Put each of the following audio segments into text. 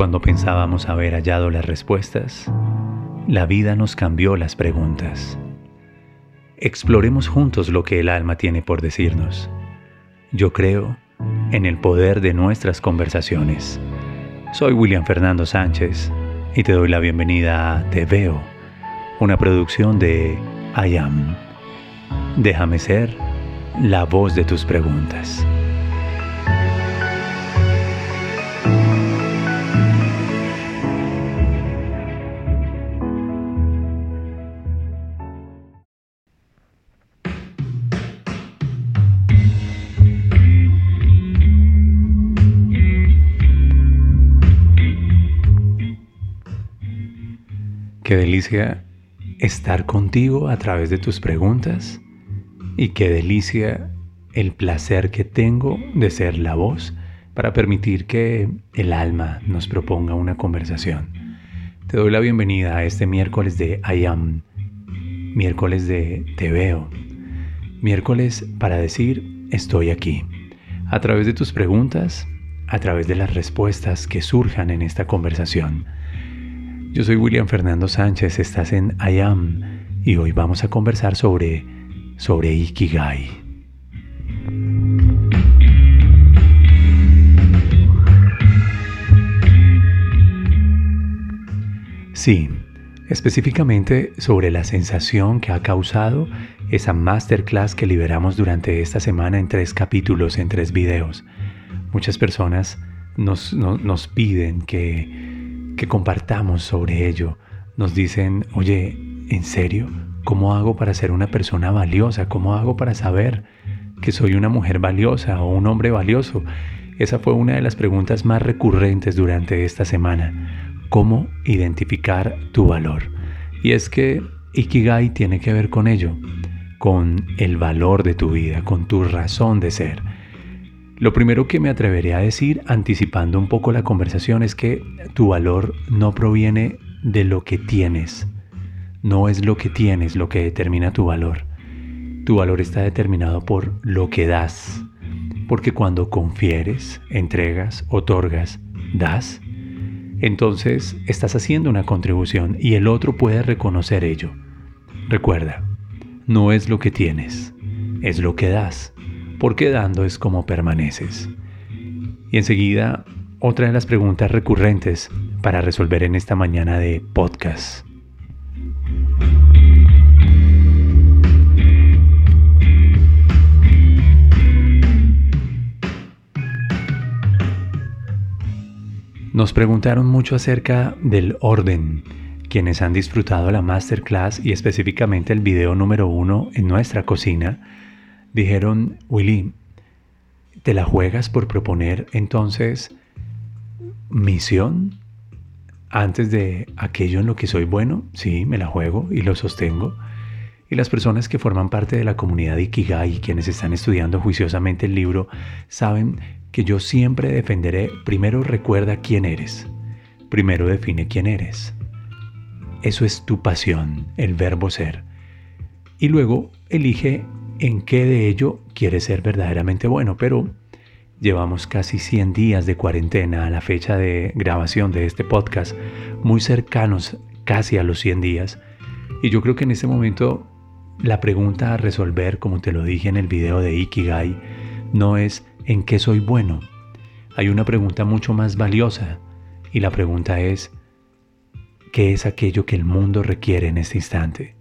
Cuando pensábamos haber hallado las respuestas, la vida nos cambió las preguntas. Exploremos juntos lo que el alma tiene por decirnos. Yo creo en el poder de nuestras conversaciones. Soy William Fernando Sánchez y te doy la bienvenida a Te Veo, una producción de I Am. Déjame ser la voz de tus preguntas. Qué delicia estar contigo a través de tus preguntas y qué delicia el placer que tengo de ser la voz para permitir que el alma nos proponga una conversación. Te doy la bienvenida a este miércoles de I Am, miércoles de Te Veo, miércoles para decir estoy aquí. A través de tus preguntas, a través de las respuestas que surjan en esta conversación yo soy William Fernando Sánchez, estás en I Am y hoy vamos a conversar sobre, sobre Ikigai. Sí, específicamente sobre la sensación que ha causado esa masterclass que liberamos durante esta semana en tres capítulos, en tres videos. Muchas personas nos, nos piden que que compartamos sobre ello. Nos dicen, oye, ¿en serio? ¿Cómo hago para ser una persona valiosa? ¿Cómo hago para saber que soy una mujer valiosa o un hombre valioso? Esa fue una de las preguntas más recurrentes durante esta semana. ¿Cómo identificar tu valor? Y es que Ikigai tiene que ver con ello, con el valor de tu vida, con tu razón de ser. Lo primero que me atreveré a decir, anticipando un poco la conversación, es que tu valor no proviene de lo que tienes. No es lo que tienes lo que determina tu valor. Tu valor está determinado por lo que das. Porque cuando confieres, entregas, otorgas, das, entonces estás haciendo una contribución y el otro puede reconocer ello. Recuerda, no es lo que tienes, es lo que das porque dando es como permaneces. Y enseguida, otra de las preguntas recurrentes para resolver en esta mañana de podcast. Nos preguntaron mucho acerca del orden. Quienes han disfrutado la masterclass y específicamente el video número uno en nuestra cocina, dijeron, Willy, ¿te la juegas por proponer entonces misión antes de aquello en lo que soy bueno? Sí, me la juego y lo sostengo. Y las personas que forman parte de la comunidad de Ikigai quienes están estudiando juiciosamente el libro saben que yo siempre defenderé, primero recuerda quién eres, primero define quién eres. Eso es tu pasión, el verbo ser. Y luego elige en qué de ello quiere ser verdaderamente bueno, pero llevamos casi 100 días de cuarentena a la fecha de grabación de este podcast, muy cercanos casi a los 100 días, y yo creo que en este momento la pregunta a resolver, como te lo dije en el video de Ikigai, no es ¿en qué soy bueno? Hay una pregunta mucho más valiosa, y la pregunta es ¿qué es aquello que el mundo requiere en este instante?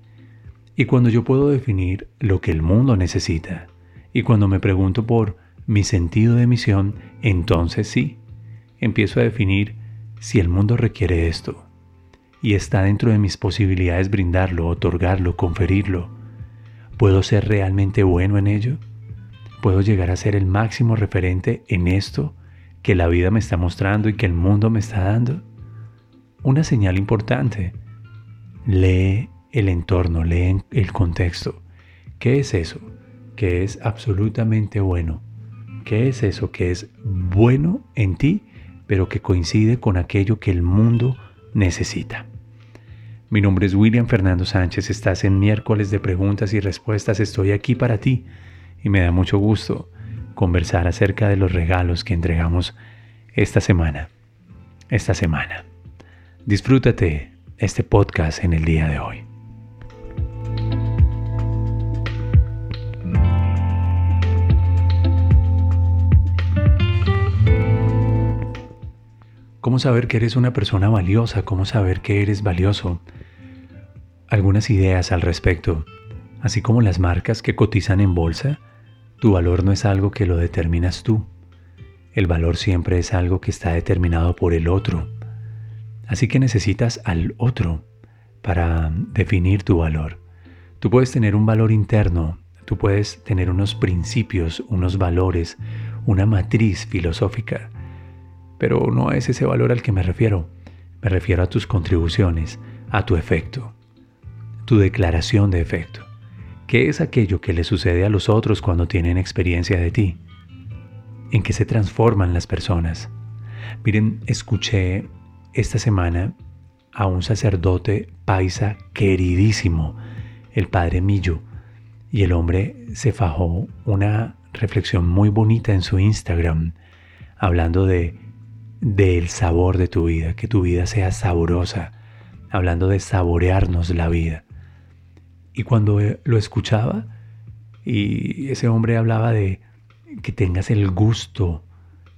Y cuando yo puedo definir lo que el mundo necesita, y cuando me pregunto por mi sentido de misión, entonces sí, empiezo a definir si el mundo requiere esto, y está dentro de mis posibilidades brindarlo, otorgarlo, conferirlo. ¿Puedo ser realmente bueno en ello? ¿Puedo llegar a ser el máximo referente en esto que la vida me está mostrando y que el mundo me está dando? Una señal importante. Lee el entorno, leen el contexto. ¿Qué es eso? Que es absolutamente bueno. ¿Qué es eso que es bueno en ti, pero que coincide con aquello que el mundo necesita? Mi nombre es William Fernando Sánchez, estás en miércoles de preguntas y respuestas, estoy aquí para ti y me da mucho gusto conversar acerca de los regalos que entregamos esta semana. esta semana. Disfrútate este podcast en el día de hoy. ¿Cómo saber que eres una persona valiosa? ¿Cómo saber que eres valioso? Algunas ideas al respecto. Así como las marcas que cotizan en bolsa, tu valor no es algo que lo determinas tú. El valor siempre es algo que está determinado por el otro. Así que necesitas al otro para definir tu valor. Tú puedes tener un valor interno, tú puedes tener unos principios, unos valores, una matriz filosófica pero no es ese valor al que me refiero. Me refiero a tus contribuciones, a tu efecto, tu declaración de efecto. ¿Qué es aquello que le sucede a los otros cuando tienen experiencia de ti? ¿En qué se transforman las personas? Miren, escuché esta semana a un sacerdote paisa queridísimo, el padre Millo, y el hombre se fajó una reflexión muy bonita en su Instagram, hablando de del sabor de tu vida, que tu vida sea sabrosa, hablando de saborearnos la vida. Y cuando eh, lo escuchaba, y ese hombre hablaba de que tengas el gusto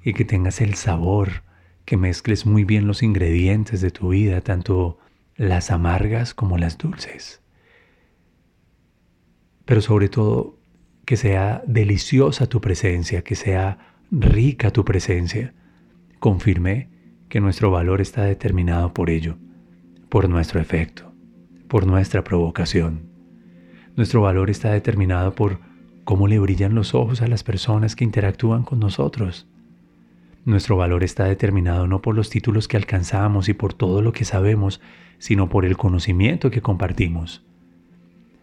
y que tengas el sabor, que mezcles muy bien los ingredientes de tu vida, tanto las amargas como las dulces. Pero sobre todo, que sea deliciosa tu presencia, que sea rica tu presencia confirmé que nuestro valor está determinado por ello, por nuestro efecto, por nuestra provocación. Nuestro valor está determinado por cómo le brillan los ojos a las personas que interactúan con nosotros. Nuestro valor está determinado no por los títulos que alcanzamos y por todo lo que sabemos, sino por el conocimiento que compartimos.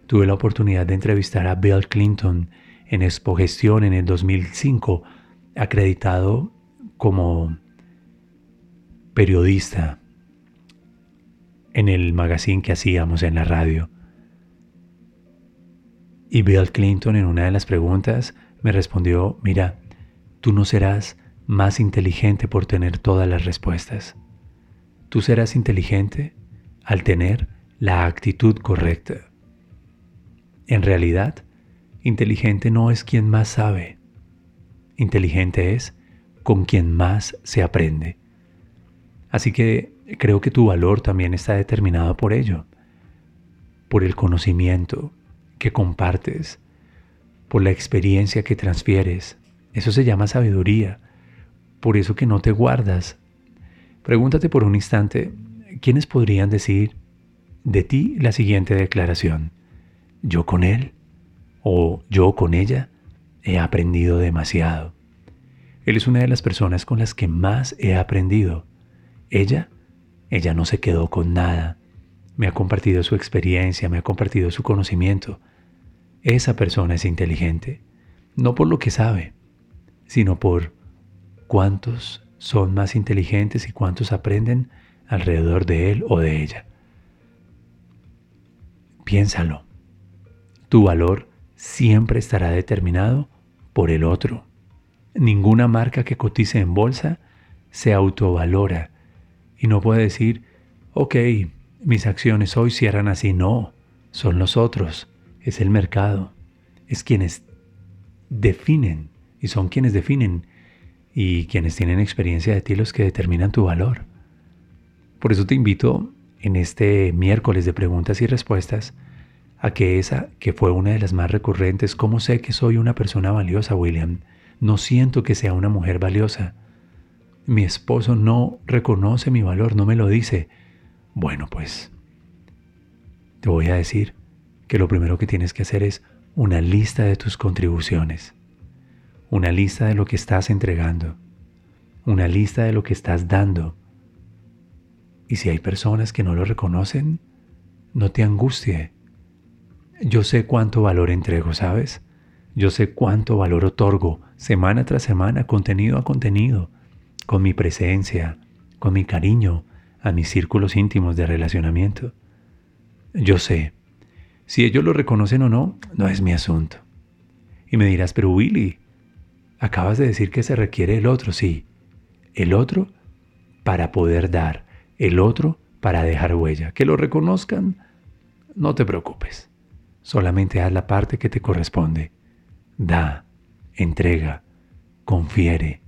Tuve la oportunidad de entrevistar a Bill Clinton en Expo Gestión en el 2005, acreditado como periodista en el magazine que hacíamos en la radio. Y Bill Clinton en una de las preguntas me respondió, mira, tú no serás más inteligente por tener todas las respuestas. Tú serás inteligente al tener la actitud correcta. En realidad, inteligente no es quien más sabe. Inteligente es con quien más se aprende. Así que creo que tu valor también está determinado por ello, por el conocimiento que compartes, por la experiencia que transfieres. Eso se llama sabiduría, por eso que no te guardas. Pregúntate por un instante, ¿quiénes podrían decir de ti la siguiente declaración? ¿Yo con él? ¿O yo con ella? He aprendido demasiado. Él es una de las personas con las que más he aprendido ella, ella no se quedó con nada. Me ha compartido su experiencia, me ha compartido su conocimiento. Esa persona es inteligente, no por lo que sabe, sino por cuántos son más inteligentes y cuántos aprenden alrededor de él o de ella. Piénsalo. Tu valor siempre estará determinado por el otro. Ninguna marca que cotice en bolsa se autovalora y no puede decir, ok, mis acciones hoy cierran así. No, son los otros, es el mercado, es quienes definen y son quienes definen y quienes tienen experiencia de ti los que determinan tu valor. Por eso te invito en este miércoles de preguntas y respuestas a que esa que fue una de las más recurrentes, ¿cómo sé que soy una persona valiosa, William? No siento que sea una mujer valiosa mi esposo no reconoce mi valor, no me lo dice. Bueno, pues te voy a decir que lo primero que tienes que hacer es una lista de tus contribuciones, una lista de lo que estás entregando, una lista de lo que estás dando. Y si hay personas que no lo reconocen, no te angustie. Yo sé cuánto valor entrego, ¿sabes? Yo sé cuánto valor otorgo semana tras semana, contenido a contenido con mi presencia, con mi cariño a mis círculos íntimos de relacionamiento. Yo sé, si ellos lo reconocen o no, no es mi asunto. Y me dirás, pero Willy, acabas de decir que se requiere el otro, sí. El otro para poder dar, el otro para dejar huella. Que lo reconozcan, no te preocupes. Solamente haz la parte que te corresponde. Da, entrega, confiere,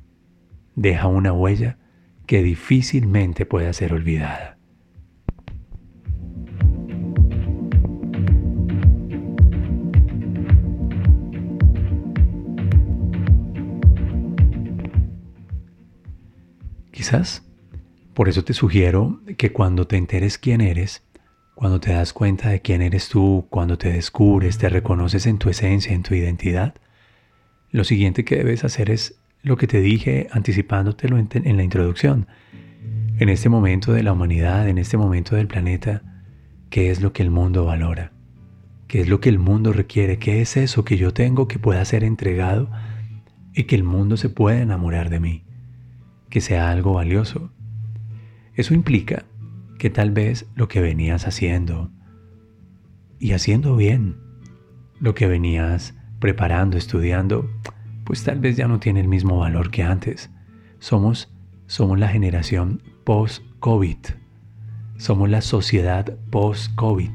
deja una huella que difícilmente pueda ser olvidada. Quizás por eso te sugiero que cuando te enteres quién eres, cuando te das cuenta de quién eres tú, cuando te descubres, te reconoces en tu esencia, en tu identidad, lo siguiente que debes hacer es lo que te dije anticipándotelo en, en la introducción. En este momento de la humanidad, en este momento del planeta, ¿qué es lo que el mundo valora? ¿Qué es lo que el mundo requiere? ¿Qué es eso que yo tengo que pueda ser entregado y que el mundo se pueda enamorar de mí? Que sea algo valioso. Eso implica que tal vez lo que venías haciendo y haciendo bien, lo que venías preparando, estudiando, pues tal vez ya no tiene el mismo valor que antes. Somos, somos la generación post-COVID. Somos la sociedad post-COVID.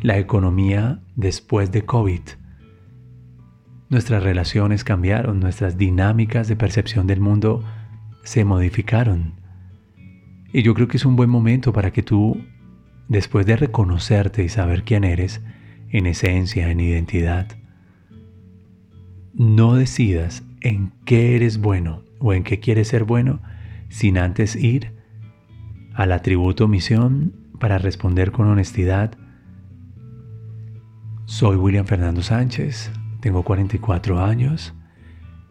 La economía después de COVID. Nuestras relaciones cambiaron, nuestras dinámicas de percepción del mundo se modificaron. Y yo creo que es un buen momento para que tú, después de reconocerte y saber quién eres, en esencia, en identidad, no decidas en qué eres bueno o en qué quieres ser bueno sin antes ir al atributo misión para responder con honestidad. Soy William Fernando Sánchez, tengo 44 años,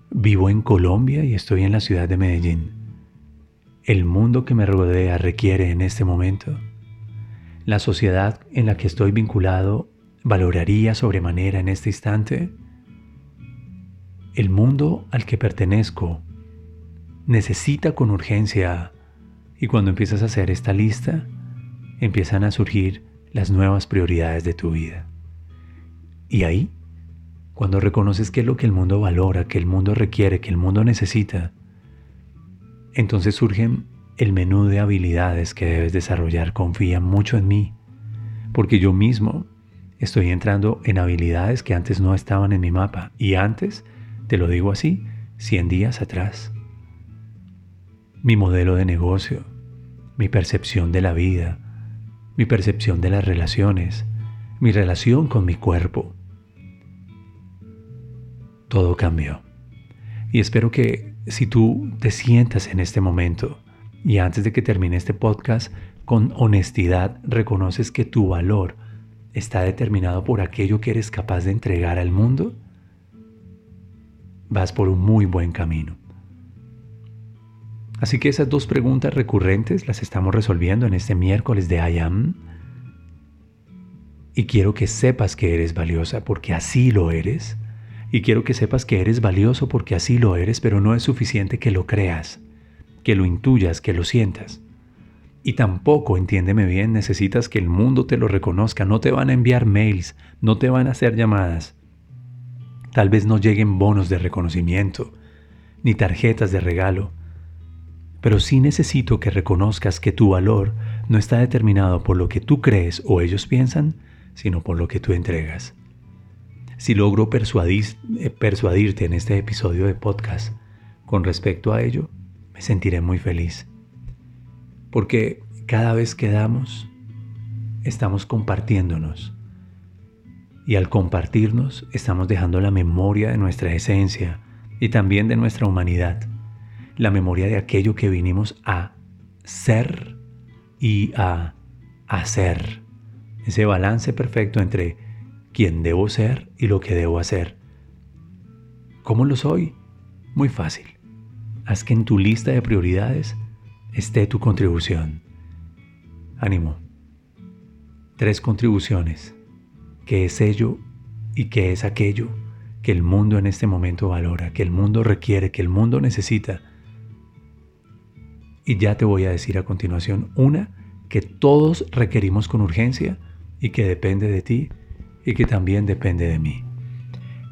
vivo en Colombia y estoy en la ciudad de Medellín el mundo que me rodea requiere en este momento, la sociedad en la que estoy vinculado valoraría sobremanera en este instante, el mundo al que pertenezco necesita con urgencia y cuando empiezas a hacer esta lista, empiezan a surgir las nuevas prioridades de tu vida. Y ahí, cuando reconoces qué es lo que el mundo valora, que el mundo requiere, que el mundo necesita, entonces surgen el menú de habilidades que debes desarrollar. Confía mucho en mí, porque yo mismo estoy entrando en habilidades que antes no estaban en mi mapa. Y antes, te lo digo así, 100 días atrás. Mi modelo de negocio, mi percepción de la vida, mi percepción de las relaciones, mi relación con mi cuerpo. Todo cambió. Y espero que si tú te sientas en este momento y antes de que termine este podcast, con honestidad reconoces que tu valor está determinado por aquello que eres capaz de entregar al mundo, vas por un muy buen camino. Así que esas dos preguntas recurrentes las estamos resolviendo en este miércoles de I Am. Y quiero que sepas que eres valiosa porque así lo eres y quiero que sepas que eres valioso porque así lo eres, pero no es suficiente que lo creas, que lo intuyas, que lo sientas. Y tampoco, entiéndeme bien, necesitas que el mundo te lo reconozca. No te van a enviar mails, no te van a hacer llamadas. Tal vez no lleguen bonos de reconocimiento, ni tarjetas de regalo. Pero sí necesito que reconozcas que tu valor no está determinado por lo que tú crees o ellos piensan, sino por lo que tú entregas. Si logro eh, persuadirte en este episodio de podcast con respecto a ello, me sentiré muy feliz. Porque cada vez que damos, estamos compartiéndonos. Y al compartirnos, estamos dejando la memoria de nuestra esencia y también de nuestra humanidad. La memoria de aquello que vinimos a ser y a hacer. Ese balance perfecto entre quién debo ser y lo que debo hacer. ¿Cómo lo soy? Muy fácil. Haz que en tu lista de prioridades esté tu contribución. Ánimo. Tres contribuciones. ¿Qué es ello y qué es aquello que el mundo en este momento valora, que el mundo requiere, que el mundo necesita? Y ya te voy a decir a continuación una que todos requerimos con urgencia y que depende de ti y que también depende de mí.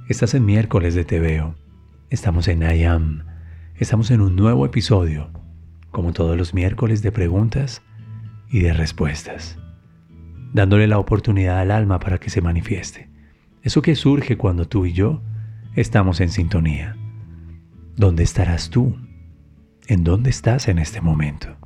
Estás en miércoles de Te Veo. Estamos en I Am. Estamos en un nuevo episodio como todos los miércoles de preguntas y de respuestas, dándole la oportunidad al alma para que se manifieste. Eso que surge cuando tú y yo estamos en sintonía. ¿Dónde estarás tú? ¿En dónde estás en este momento?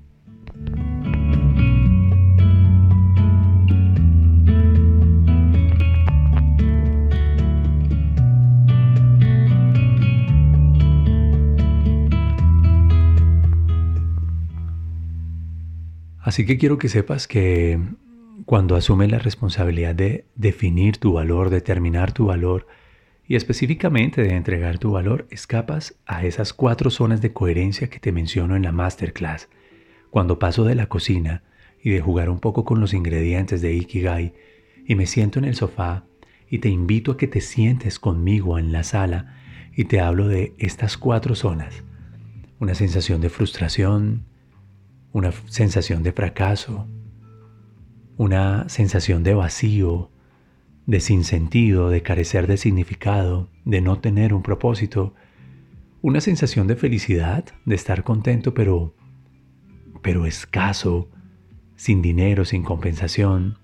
Así que quiero que sepas que cuando asumes la responsabilidad de definir tu valor, determinar tu valor y específicamente de entregar tu valor, escapas a esas cuatro zonas de coherencia que te menciono en la masterclass. Cuando paso de la cocina y de jugar un poco con los ingredientes de Ikigai y me siento en el sofá y te invito a que te sientes conmigo en la sala y te hablo de estas cuatro zonas. Una sensación de frustración, una sensación de fracaso, una sensación de vacío, de sinsentido, de carecer de significado, de no tener un propósito, una sensación de felicidad, de estar contento pero pero escaso, sin dinero, sin compensación.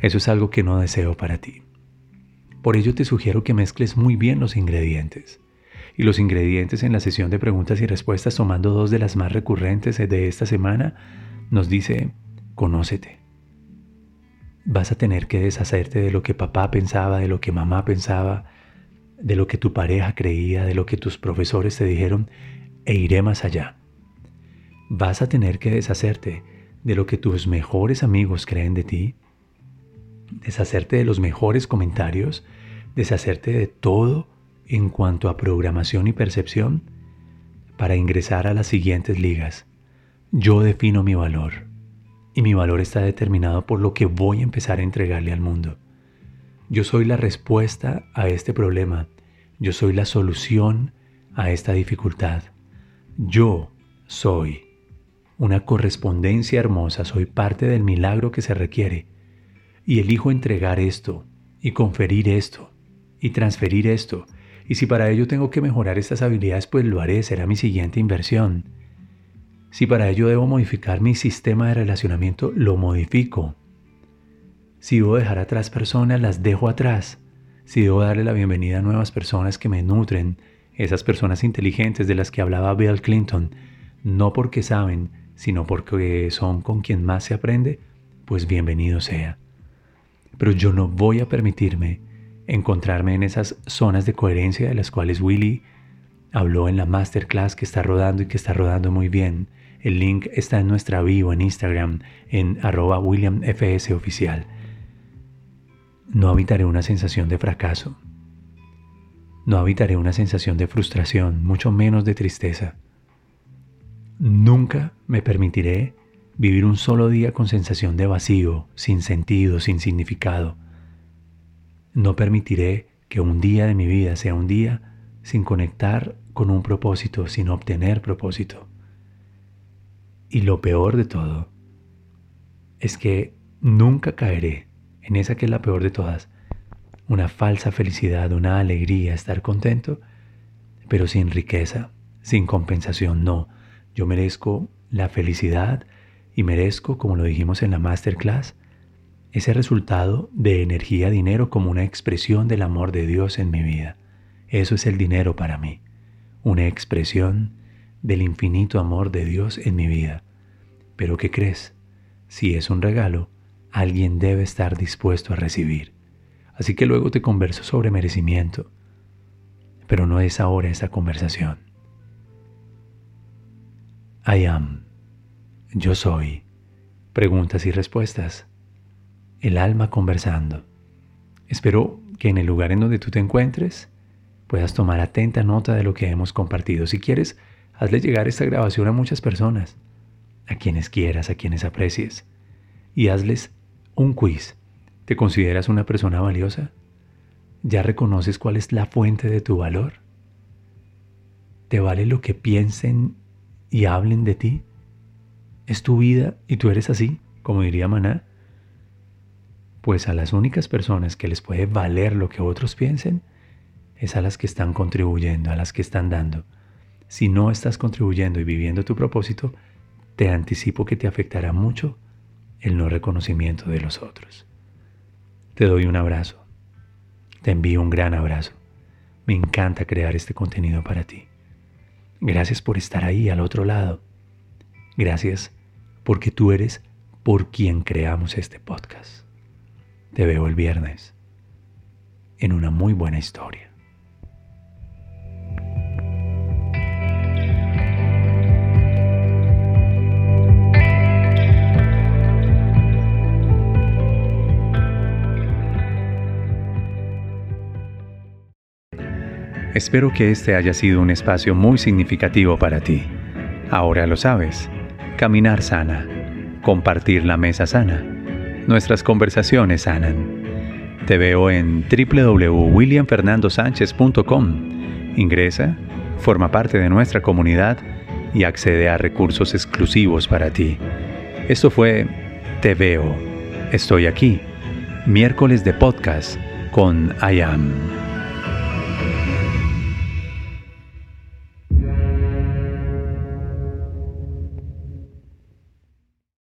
Eso es algo que no deseo para ti. Por ello te sugiero que mezcles muy bien los ingredientes y los ingredientes en la sesión de preguntas y respuestas, tomando dos de las más recurrentes de esta semana, nos dice, conócete. Vas a tener que deshacerte de lo que papá pensaba, de lo que mamá pensaba, de lo que tu pareja creía, de lo que tus profesores te dijeron, e iré más allá. Vas a tener que deshacerte de lo que tus mejores amigos creen de ti, deshacerte de los mejores comentarios, deshacerte de todo en cuanto a programación y percepción para ingresar a las siguientes ligas. Yo defino mi valor y mi valor está determinado por lo que voy a empezar a entregarle al mundo. Yo soy la respuesta a este problema. Yo soy la solución a esta dificultad. Yo soy una correspondencia hermosa, soy parte del milagro que se requiere y elijo entregar esto y conferir esto y transferir esto y si para ello tengo que mejorar estas habilidades, pues lo haré, será mi siguiente inversión. Si para ello debo modificar mi sistema de relacionamiento, lo modifico. Si debo dejar atrás personas, las dejo atrás. Si debo darle la bienvenida a nuevas personas que me nutren, esas personas inteligentes de las que hablaba Bill Clinton, no porque saben, sino porque son con quien más se aprende, pues bienvenido sea. Pero yo no voy a permitirme encontrarme en esas zonas de coherencia de las cuales Willy habló en la masterclass que está rodando y que está rodando muy bien. El link está en nuestra bio en Instagram en arroba williamfsoficial. No habitaré una sensación de fracaso. No habitaré una sensación de frustración, mucho menos de tristeza. Nunca me permitiré vivir un solo día con sensación de vacío, sin sentido, sin significado no permitiré que un día de mi vida sea un día sin conectar con un propósito, sin obtener propósito. Y lo peor de todo es que nunca caeré en esa que es la peor de todas, una falsa felicidad, una alegría, estar contento, pero sin riqueza, sin compensación, no. Yo merezco la felicidad y merezco, como lo dijimos en la masterclass, ese resultado de energía, dinero como una expresión del amor de Dios en mi vida. Eso es el dinero para mí, una expresión del infinito amor de Dios en mi vida. Pero ¿qué crees? Si es un regalo, alguien debe estar dispuesto a recibir. Así que luego te converso sobre merecimiento. Pero no es ahora esa conversación. I am. Yo soy. Preguntas y respuestas el alma conversando. Espero que en el lugar en donde tú te encuentres puedas tomar atenta nota de lo que hemos compartido. Si quieres, hazle llegar esta grabación a muchas personas, a quienes quieras, a quienes aprecies, y hazles un quiz. ¿Te consideras una persona valiosa? ¿Ya reconoces cuál es la fuente de tu valor? ¿Te vale lo que piensen y hablen de ti? ¿Es tu vida y tú eres así, como diría Maná? pues a las únicas personas que les puede valer lo que otros piensen es a las que están contribuyendo, a las que están dando. Si no estás contribuyendo y viviendo tu propósito, te anticipo que te afectará mucho el no reconocimiento de los otros. Te doy un abrazo. Te envío un gran abrazo. Me encanta crear este contenido para ti. Gracias por estar ahí al otro lado. Gracias porque tú eres por quien creamos este podcast. Te veo el viernes en una muy buena historia. Espero que este haya sido un espacio muy significativo para ti. Ahora lo sabes. Caminar sana. Compartir la mesa sana. Nuestras conversaciones sanan. Te veo en www.williamfernandosanchez.com. Ingresa, forma parte de nuestra comunidad y accede a recursos exclusivos para ti. Esto fue Te veo. Estoy aquí. Miércoles de podcast con I Am.